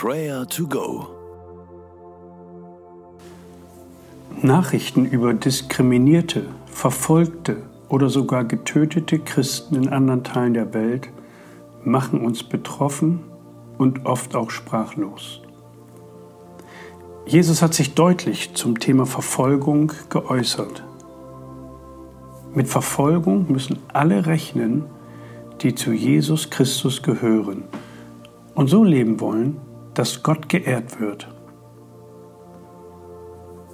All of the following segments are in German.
Prayer to Go. Nachrichten über diskriminierte, verfolgte oder sogar getötete Christen in anderen Teilen der Welt machen uns betroffen und oft auch sprachlos. Jesus hat sich deutlich zum Thema Verfolgung geäußert. Mit Verfolgung müssen alle rechnen, die zu Jesus Christus gehören und so leben wollen, dass Gott geehrt wird.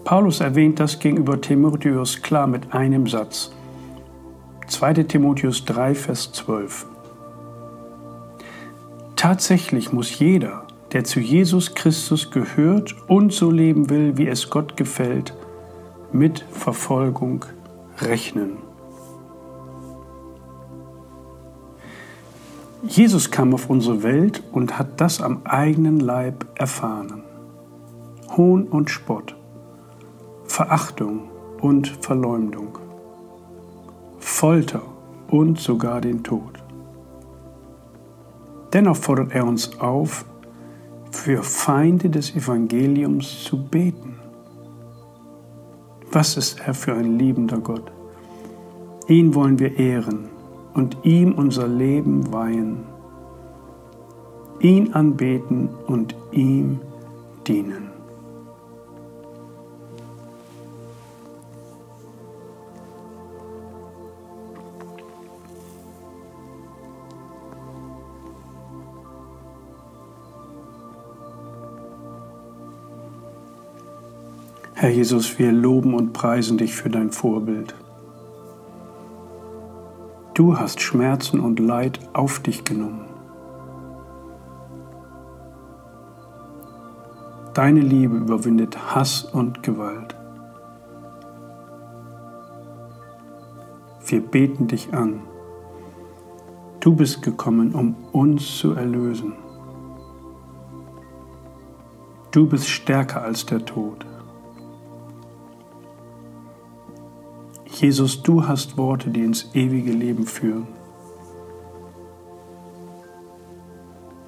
Paulus erwähnt das gegenüber Timotheus klar mit einem Satz. 2 Timotheus 3, Vers 12. Tatsächlich muss jeder, der zu Jesus Christus gehört und so leben will, wie es Gott gefällt, mit Verfolgung rechnen. Jesus kam auf unsere Welt und hat das am eigenen Leib erfahren. Hohn und Spott, Verachtung und Verleumdung, Folter und sogar den Tod. Dennoch fordert er uns auf, für Feinde des Evangeliums zu beten. Was ist er für ein liebender Gott? Ihn wollen wir ehren und ihm unser Leben weihen, ihn anbeten und ihm dienen. Herr Jesus, wir loben und preisen dich für dein Vorbild. Du hast Schmerzen und Leid auf dich genommen. Deine Liebe überwindet Hass und Gewalt. Wir beten dich an. Du bist gekommen, um uns zu erlösen. Du bist stärker als der Tod. Jesus, du hast Worte, die ins ewige Leben führen.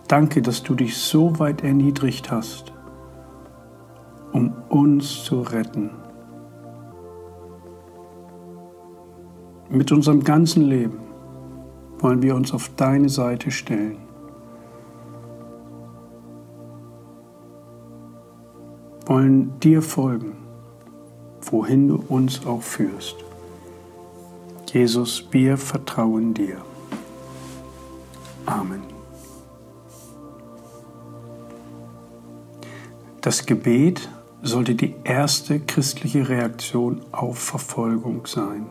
Danke, dass du dich so weit erniedrigt hast, um uns zu retten. Mit unserem ganzen Leben wollen wir uns auf deine Seite stellen. Wollen dir folgen, wohin du uns auch führst. Jesus, wir vertrauen dir. Amen. Das Gebet sollte die erste christliche Reaktion auf Verfolgung sein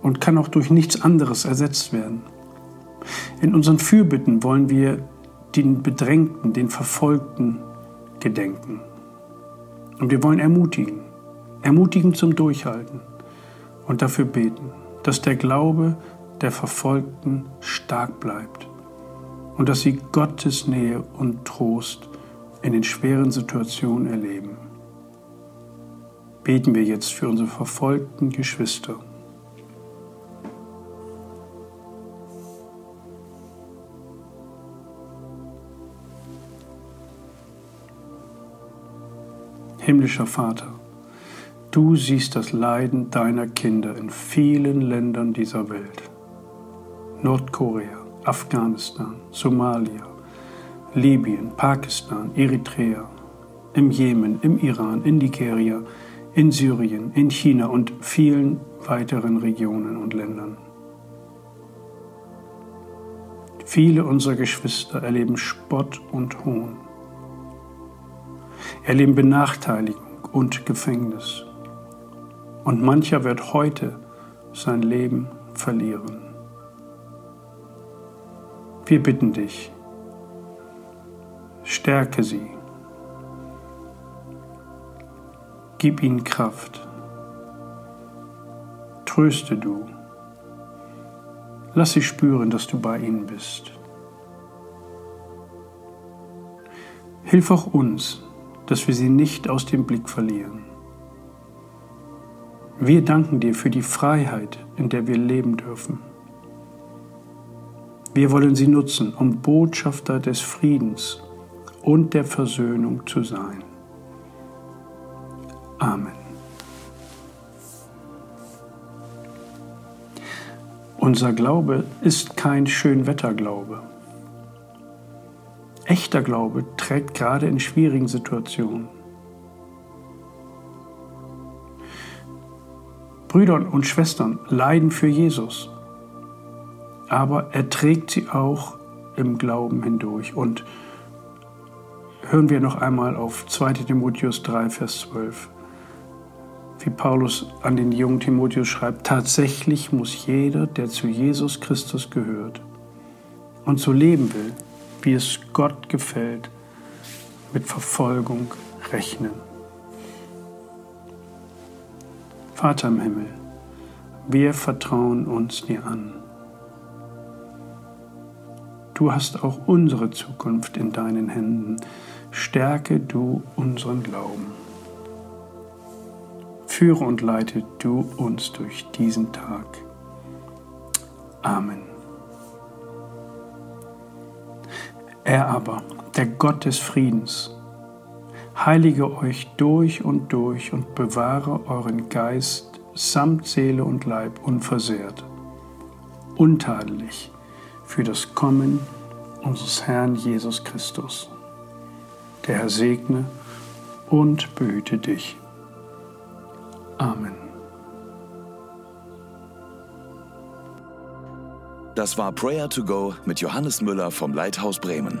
und kann auch durch nichts anderes ersetzt werden. In unseren Fürbitten wollen wir den Bedrängten, den Verfolgten gedenken. Und wir wollen ermutigen, ermutigen zum Durchhalten und dafür beten, dass der Glaube der Verfolgten stark bleibt und dass sie Gottes Nähe und Trost in den schweren Situationen erleben. Beten wir jetzt für unsere verfolgten Geschwister. Himmlischer Vater, Du siehst das Leiden deiner Kinder in vielen Ländern dieser Welt. Nordkorea, Afghanistan, Somalia, Libyen, Pakistan, Eritrea, im Jemen, im Iran, in Nigeria, in Syrien, in China und vielen weiteren Regionen und Ländern. Viele unserer Geschwister erleben Spott und Hohn, erleben Benachteiligung und Gefängnis und mancher wird heute sein Leben verlieren. Wir bitten dich, stärke sie, gib ihnen Kraft, tröste du, lass sie spüren, dass du bei ihnen bist. Hilf auch uns, dass wir sie nicht aus dem Blick verlieren. Wir danken dir für die Freiheit, in der wir leben dürfen. Wir wollen sie nutzen, um Botschafter des Friedens und der Versöhnung zu sein. Amen. Unser Glaube ist kein Schönwetterglaube. Echter Glaube trägt gerade in schwierigen Situationen. Brüder und Schwestern leiden für Jesus, aber er trägt sie auch im Glauben hindurch. Und hören wir noch einmal auf 2 Timotheus 3, Vers 12 wie Paulus an den jungen Timotheus schreibt, tatsächlich muss jeder, der zu Jesus Christus gehört und so leben will, wie es Gott gefällt, mit Verfolgung rechnen. Vater im Himmel, wir vertrauen uns dir an. Du hast auch unsere Zukunft in deinen Händen. Stärke du unseren Glauben. Führe und leite du uns durch diesen Tag. Amen. Er aber, der Gott des Friedens, heilige euch durch und durch und bewahre euren Geist samt Seele und Leib unversehrt, untadelig für das Kommen unseres Herrn Jesus Christus. Der Herr segne und behüte dich. Amen. Das war Prayer to Go mit Johannes Müller vom Leithaus Bremen.